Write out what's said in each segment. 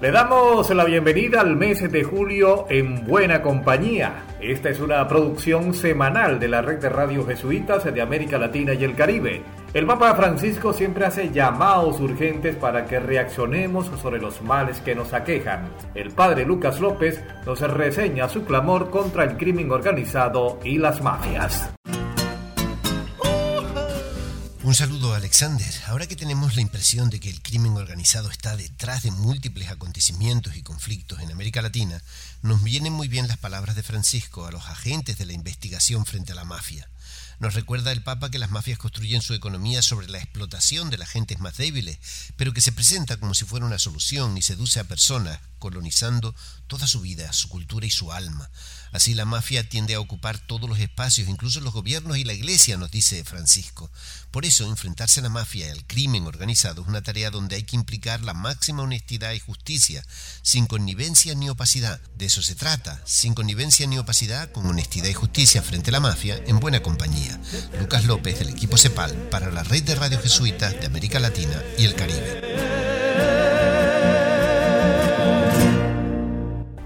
Le damos la bienvenida al mes de julio en Buena Compañía. Esta es una producción semanal de la red de radio jesuitas de América Latina y el Caribe. El Papa Francisco siempre hace llamados urgentes para que reaccionemos sobre los males que nos aquejan. El padre Lucas López nos reseña su clamor contra el crimen organizado y las mafias. Un saludo Alexander. Ahora que tenemos la impresión de que el crimen organizado está detrás de múltiples acontecimientos y conflictos en América Latina, nos vienen muy bien las palabras de Francisco a los agentes de la investigación frente a la mafia. Nos recuerda el Papa que las mafias construyen su economía sobre la explotación de las gentes más débiles, pero que se presenta como si fuera una solución y seduce a personas, colonizando toda su vida, su cultura y su alma. Así la mafia tiende a ocupar todos los espacios, incluso los gobiernos y la iglesia, nos dice Francisco. Por eso, enfrentarse a la mafia y al crimen organizado es una tarea donde hay que implicar la máxima honestidad y justicia, sin connivencia ni opacidad. De eso se trata, sin connivencia ni opacidad, con honestidad y justicia frente a la mafia, en buena compañía. Lucas López, del equipo CEPAL, para la red de radio jesuitas de América Latina y el Caribe.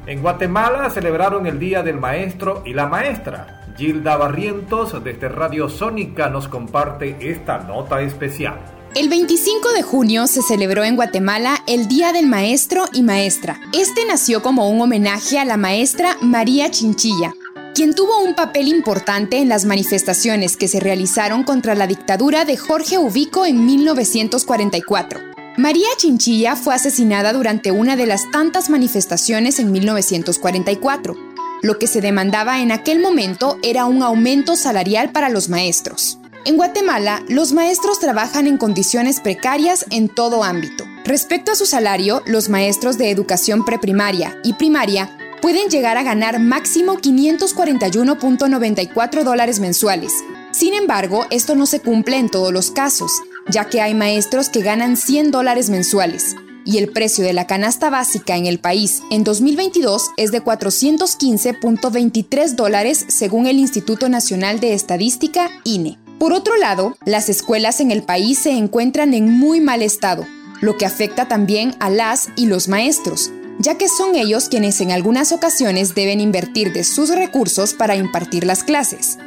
En Guatemala celebraron el Día del Maestro y la Maestra. Gilda Barrientos desde Radio Sónica nos comparte esta nota especial. El 25 de junio se celebró en Guatemala el Día del Maestro y Maestra. Este nació como un homenaje a la maestra María Chinchilla, quien tuvo un papel importante en las manifestaciones que se realizaron contra la dictadura de Jorge Ubico en 1944. María Chinchilla fue asesinada durante una de las tantas manifestaciones en 1944. Lo que se demandaba en aquel momento era un aumento salarial para los maestros. En Guatemala, los maestros trabajan en condiciones precarias en todo ámbito. Respecto a su salario, los maestros de educación preprimaria y primaria pueden llegar a ganar máximo 541.94 dólares mensuales. Sin embargo, esto no se cumple en todos los casos, ya que hay maestros que ganan 100 dólares mensuales y el precio de la canasta básica en el país en 2022 es de 415.23 dólares según el Instituto Nacional de Estadística, INE. Por otro lado, las escuelas en el país se encuentran en muy mal estado, lo que afecta también a las y los maestros, ya que son ellos quienes en algunas ocasiones deben invertir de sus recursos para impartir las clases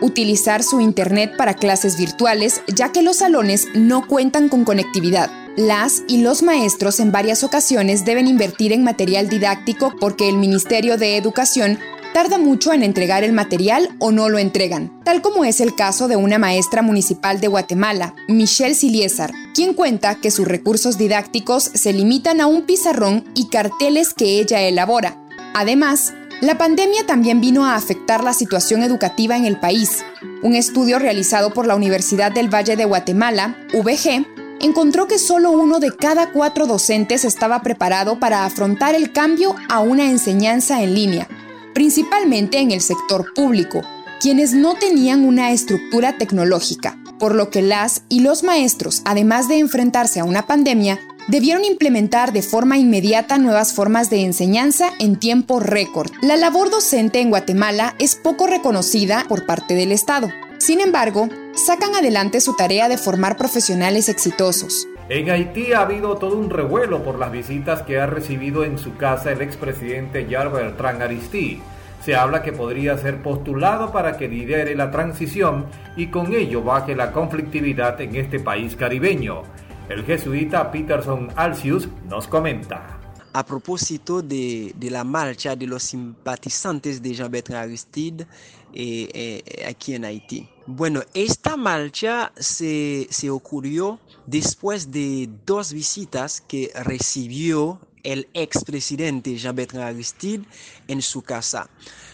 utilizar su Internet para clases virtuales, ya que los salones no cuentan con conectividad. Las y los maestros en varias ocasiones deben invertir en material didáctico porque el Ministerio de Educación tarda mucho en entregar el material o no lo entregan, tal como es el caso de una maestra municipal de Guatemala, Michelle Siliesar, quien cuenta que sus recursos didácticos se limitan a un pizarrón y carteles que ella elabora. Además, la pandemia también vino a afectar la situación educativa en el país. Un estudio realizado por la Universidad del Valle de Guatemala, VG, encontró que solo uno de cada cuatro docentes estaba preparado para afrontar el cambio a una enseñanza en línea, principalmente en el sector público, quienes no tenían una estructura tecnológica, por lo que las y los maestros, además de enfrentarse a una pandemia, debieron implementar de forma inmediata nuevas formas de enseñanza en tiempo récord. La labor docente en Guatemala es poco reconocida por parte del Estado. Sin embargo, sacan adelante su tarea de formar profesionales exitosos. En Haití ha habido todo un revuelo por las visitas que ha recibido en su casa el expresidente Jar Bertrand Aristide. Se habla que podría ser postulado para que lidere la transición y con ello baje la conflictividad en este país caribeño. El jesuita Peterson Alcius nos comenta. A propósito de, la marcha de los simpatizantes de Jean-Bertrand Aristide eh, eh, aquí en Haití. Bueno, esta marcha se, se ocurrió después de dos visitas que recibió el expresidente Jean-Bertrand Aristide en su casa.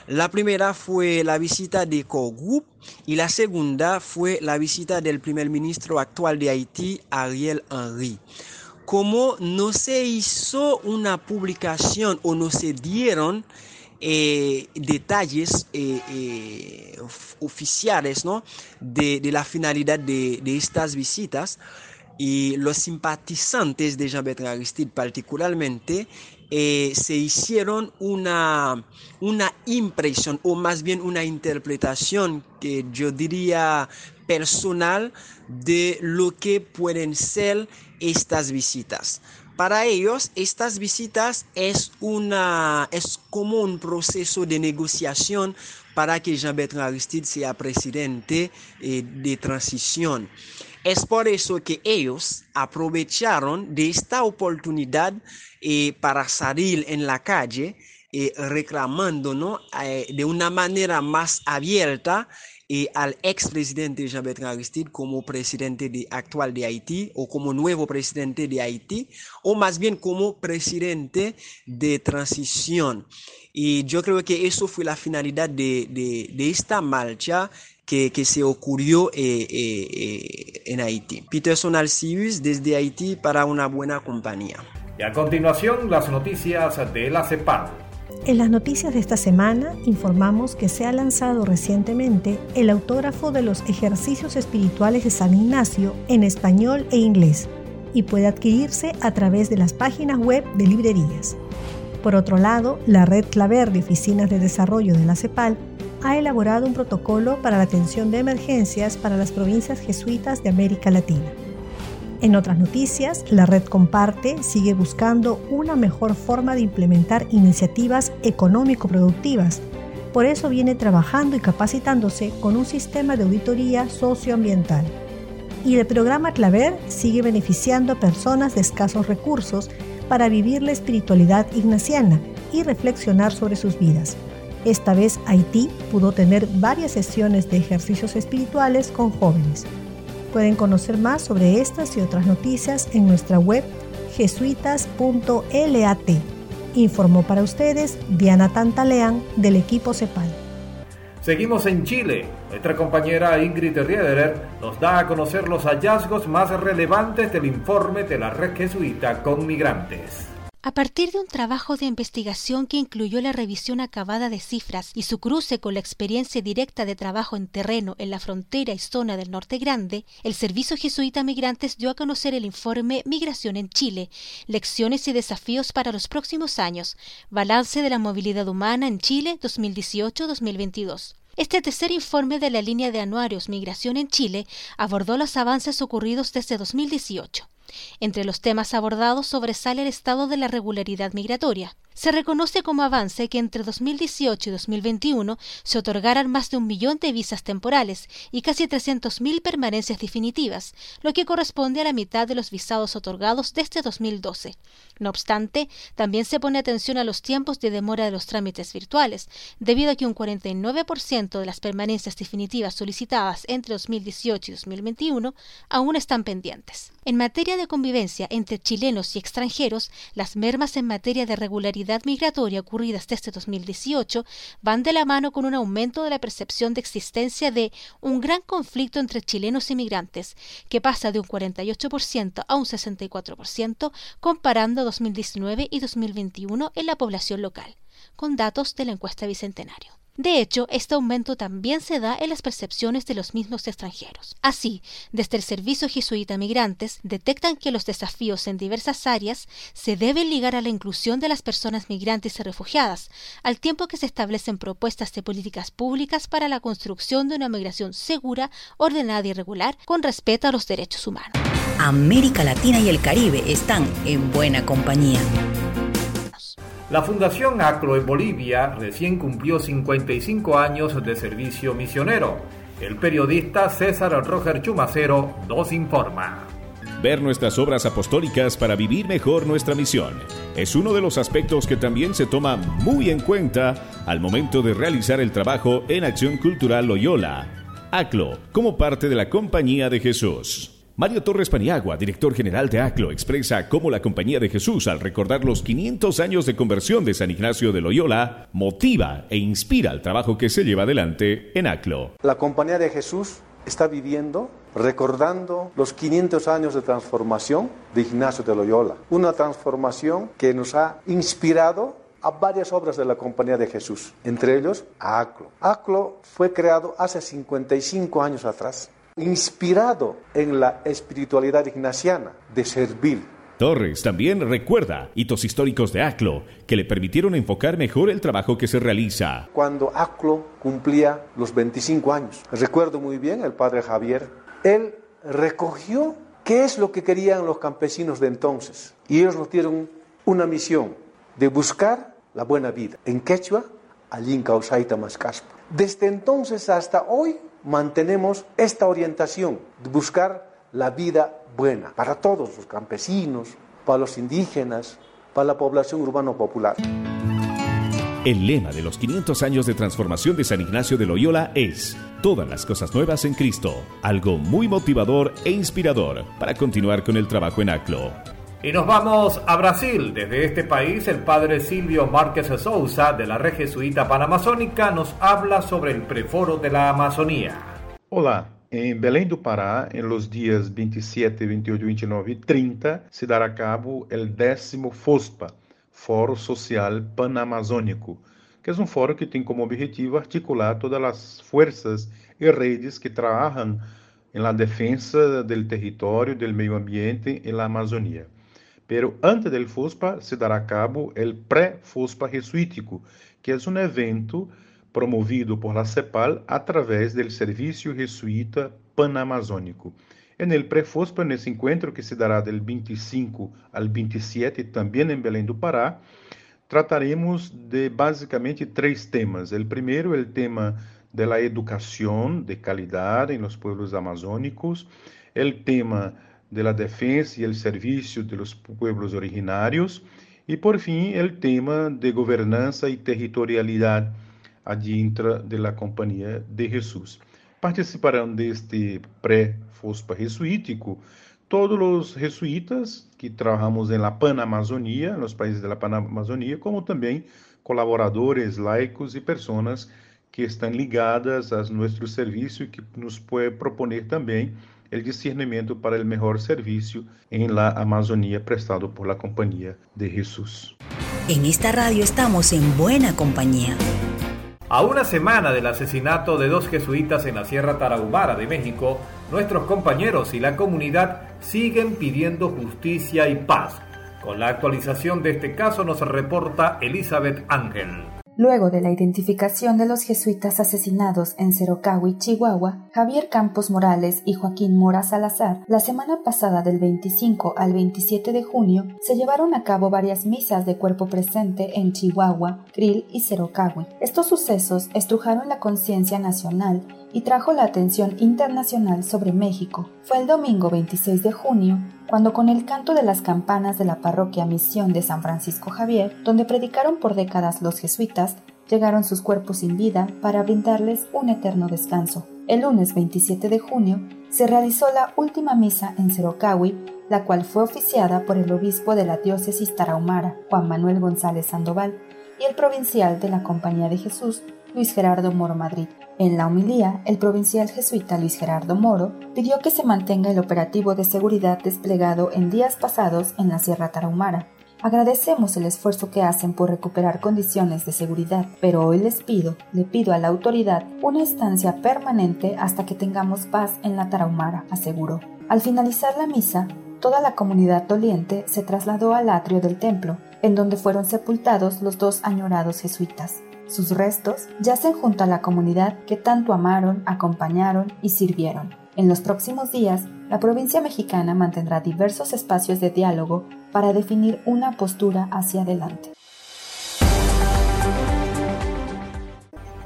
La primera fue la visita de Core y la segunda fue la visita del primer ministro actual de Haití, Ariel Henry. Como no se hizo una publicación o no se dieron eh, detalles eh, oficiales ¿no? de, la finalidad de, estas visitas y los simpatizantes de Jean-Bertrand Aristide particularmente se hicieron una, una impresión o más bien una interpretación que yo diría personal de lo que pueden ser estas visitas. Para ellos, estas visitas es, una, es como un proceso de negociación para que Jean-Bertrand Aristide sea presidente eh, de transición. Es por eso que ellos aprovecharon de esta oportunidad eh, para salir en la calle eh, reclamando ¿no? de una manera más abierta y al expresidente Jean-Bertrand Aristide como presidente de, actual de Haití o como nuevo presidente de Haití o más bien como presidente de transición. Y yo creo que eso fue la finalidad de, de, esta marcha que, que, se ocurrió eh, eh, eh, en Haití. Peterson Alcius desde Haití para una buena compañía. Y a continuación las noticias de la CEPAL. En las noticias de esta semana informamos que se ha lanzado recientemente el autógrafo de los ejercicios espirituales de San Ignacio en español e inglés y puede adquirirse a través de las páginas web de librerías. Por otro lado, la red Claver de Oficinas de Desarrollo de la CEPAL ha elaborado un protocolo para la atención de emergencias para las provincias jesuitas de América Latina. En otras noticias, la red Comparte sigue buscando una mejor forma de implementar iniciativas económico-productivas. Por eso viene trabajando y capacitándose con un sistema de auditoría socioambiental. Y el programa Claver sigue beneficiando a personas de escasos recursos para vivir la espiritualidad ignaciana y reflexionar sobre sus vidas. Esta vez Haití pudo tener varias sesiones de ejercicios espirituales con jóvenes. Pueden conocer más sobre estas y otras noticias en nuestra web jesuitas.lat. Informó para ustedes Diana Tantalean del equipo CEPAL. Seguimos en Chile. Nuestra compañera Ingrid Riederer nos da a conocer los hallazgos más relevantes del informe de la red jesuita con migrantes. A partir de un trabajo de investigación que incluyó la revisión acabada de cifras y su cruce con la experiencia directa de trabajo en terreno en la frontera y zona del Norte Grande, el Servicio Jesuita Migrantes dio a conocer el informe Migración en Chile, lecciones y desafíos para los próximos años, balance de la movilidad humana en Chile 2018-2022. Este tercer informe de la línea de anuarios Migración en Chile abordó los avances ocurridos desde 2018. Entre los temas abordados sobresale el estado de la regularidad migratoria. Se reconoce como avance que entre 2018 y 2021 se otorgaran más de un millón de visas temporales y casi 300.000 permanencias definitivas, lo que corresponde a la mitad de los visados otorgados desde 2012. No obstante, también se pone atención a los tiempos de demora de los trámites virtuales, debido a que un 49% de las permanencias definitivas solicitadas entre 2018 y 2021 aún están pendientes. En materia de convivencia entre chilenos y extranjeros, las mermas en materia de regularidad migratoria ocurridas desde 2018 van de la mano con un aumento de la percepción de existencia de un gran conflicto entre chilenos y migrantes, que pasa de un 48% a un 64% comparando 2019 y 2021 en la población local, con datos de la encuesta Bicentenario. De hecho, este aumento también se da en las percepciones de los mismos extranjeros. Así, desde el Servicio Jesuita Migrantes detectan que los desafíos en diversas áreas se deben ligar a la inclusión de las personas migrantes y refugiadas, al tiempo que se establecen propuestas de políticas públicas para la construcción de una migración segura, ordenada y regular, con respeto a los derechos humanos. América Latina y el Caribe están en buena compañía. La Fundación ACLO en Bolivia recién cumplió 55 años de servicio misionero. El periodista César Roger Chumacero nos informa. Ver nuestras obras apostólicas para vivir mejor nuestra misión es uno de los aspectos que también se toma muy en cuenta al momento de realizar el trabajo en Acción Cultural Loyola, ACLO, como parte de la Compañía de Jesús. Mario Torres Paniagua, director general de ACLO, expresa cómo la Compañía de Jesús, al recordar los 500 años de conversión de San Ignacio de Loyola, motiva e inspira el trabajo que se lleva adelante en ACLO. La Compañía de Jesús está viviendo, recordando los 500 años de transformación de Ignacio de Loyola. Una transformación que nos ha inspirado a varias obras de la Compañía de Jesús, entre ellos a ACLO. ACLO fue creado hace 55 años atrás, inspirado en la espiritualidad ignaciana de servir. Torres también recuerda hitos históricos de ACLO que le permitieron enfocar mejor el trabajo que se realiza. Cuando ACLO cumplía los 25 años, recuerdo muy bien el padre Javier, él recogió qué es lo que querían los campesinos de entonces y ellos nos dieron una misión de buscar la buena vida. En quechua, Alinka Usaita Mascaspa. Desde entonces hasta hoy mantenemos esta orientación de buscar la vida buena para todos los campesinos, para los indígenas, para la población urbano popular. El lema de los 500 años de transformación de San Ignacio de Loyola es Todas las cosas nuevas en Cristo, algo muy motivador e inspirador para continuar con el trabajo en ACLO. Y nos vamos a Brasil. Desde este país, el padre Silvio Márquez Souza, de la red jesuita panamazónica, nos habla sobre el preforo de la Amazonía. Hola, en Belém do Pará, en los días 27, 28, 29 y 30, se dará a cabo el décimo FOSPA, Foro Social Panamazônico, que es un foro que tiene como objetivo articular todas las fuerzas y redes que trabajan en la defensa del territorio, del medio ambiente en la Amazonía. Pero antes del FUSPA se dará a cabo el pré-FUSPA jesuítico, que es un evento promovido por la CEPAL a través del Servicio Jesuita Panamazônico. En el pré-FUSPA, en ese encuentro que se dará del 25 al 27, también en Belém do Pará, trataremos de básicamente tres temas. El primero, el tema de la educación de calidad en los pueblos amazónicos, el tema de la defensa y el servicio de los pueblos originarios y por fin el tema de gobernanza y territorialidad adentro de la Compañía de Jesús. Participarán de este pré-FOSPA jesuítico todos los jesuitas que trabajamos en la Panamazonía, en los países de la Panamazonía, como también colaboradores laicos y personas que están ligadas a nuestro servicio y que nos puede proponer también el discernimiento para el mejor servicio en la Amazonía prestado por la Compañía de Jesús. En esta radio estamos en buena compañía. A una semana del asesinato de dos jesuitas en la Sierra Tarahumara de México, nuestros compañeros y la comunidad siguen pidiendo justicia y paz. Con la actualización de este caso nos reporta Elizabeth Ángel. Luego de la identificación de los jesuitas asesinados en Cerocahui, Chihuahua, Javier Campos Morales y Joaquín Mora Salazar, la semana pasada del 25 al 27 de junio se llevaron a cabo varias misas de cuerpo presente en Chihuahua, Krill y Cerocahui. Estos sucesos estrujaron la conciencia nacional y trajo la atención internacional sobre México. Fue el domingo 26 de junio cuando con el canto de las campanas de la parroquia Misión de San Francisco Javier, donde predicaron por décadas los jesuitas, llegaron sus cuerpos sin vida para brindarles un eterno descanso. El lunes 27 de junio se realizó la última misa en Cerocahui, la cual fue oficiada por el obispo de la diócesis tarahumara, Juan Manuel González Sandoval, y el provincial de la Compañía de Jesús, Luis Gerardo Moro Madrid. En la homilía, el provincial jesuita Luis Gerardo Moro pidió que se mantenga el operativo de seguridad desplegado en días pasados en la Sierra Tarahumara. Agradecemos el esfuerzo que hacen por recuperar condiciones de seguridad, pero hoy les pido, le pido a la autoridad una estancia permanente hasta que tengamos paz en la Tarahumara, aseguró. Al finalizar la misa, toda la comunidad doliente se trasladó al atrio del templo, en donde fueron sepultados los dos añorados jesuitas. Sus restos yacen junto a la comunidad que tanto amaron, acompañaron y sirvieron. En los próximos días, la provincia mexicana mantendrá diversos espacios de diálogo para definir una postura hacia adelante.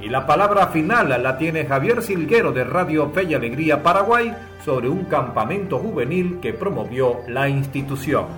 Y la palabra final la tiene Javier Silguero de Radio Fe y Alegría Paraguay sobre un campamento juvenil que promovió la institución.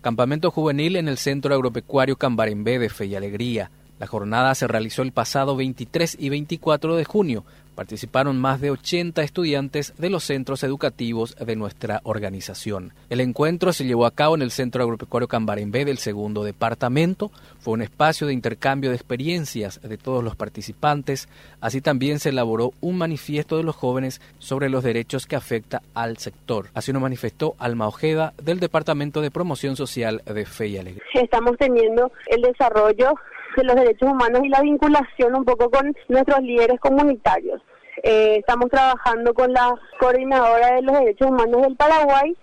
Campamento juvenil en el Centro Agropecuario Cambarembé de Fe y Alegría La jornada se realizó el pasado 23 y 24 de junio participaron más de 80 estudiantes de los centros educativos de nuestra organización. El encuentro se llevó a cabo en el Centro Agropecuario Cambarembé del segundo departamento. Fue un espacio de intercambio de experiencias de todos los participantes. Así también se elaboró un manifiesto de los jóvenes sobre los derechos que afecta al sector. Así lo manifestó Alma Ojeda del Departamento de Promoción Social de Fe y Alegría. Estamos teniendo el desarrollo de los derechos humanos y la vinculación un poco con nuestros líderes comunitarios. Eh, estamos trabajando con la coordinadora de los derechos humanos del Paraguay,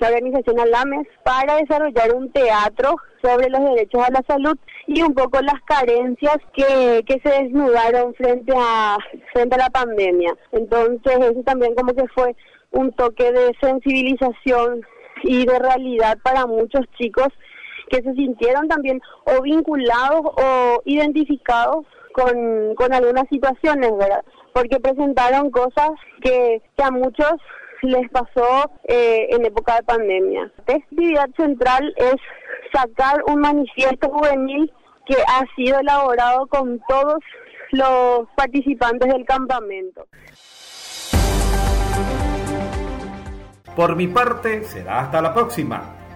la organización ALAMES, para desarrollar un teatro sobre los derechos a la salud y un poco las carencias que, que se desnudaron frente a, frente a la pandemia. Entonces eso también como que fue un toque de sensibilización y de realidad para muchos chicos que se sintieron también o vinculados o identificados con, con algunas situaciones, ¿verdad? Porque presentaron cosas que, a muchos les pasó eh, en época de pandemia. La actividad central es sacar un manifiesto juvenil que ha sido elaborado con todos los participantes del campamento. Por mi parte, será hasta la próxima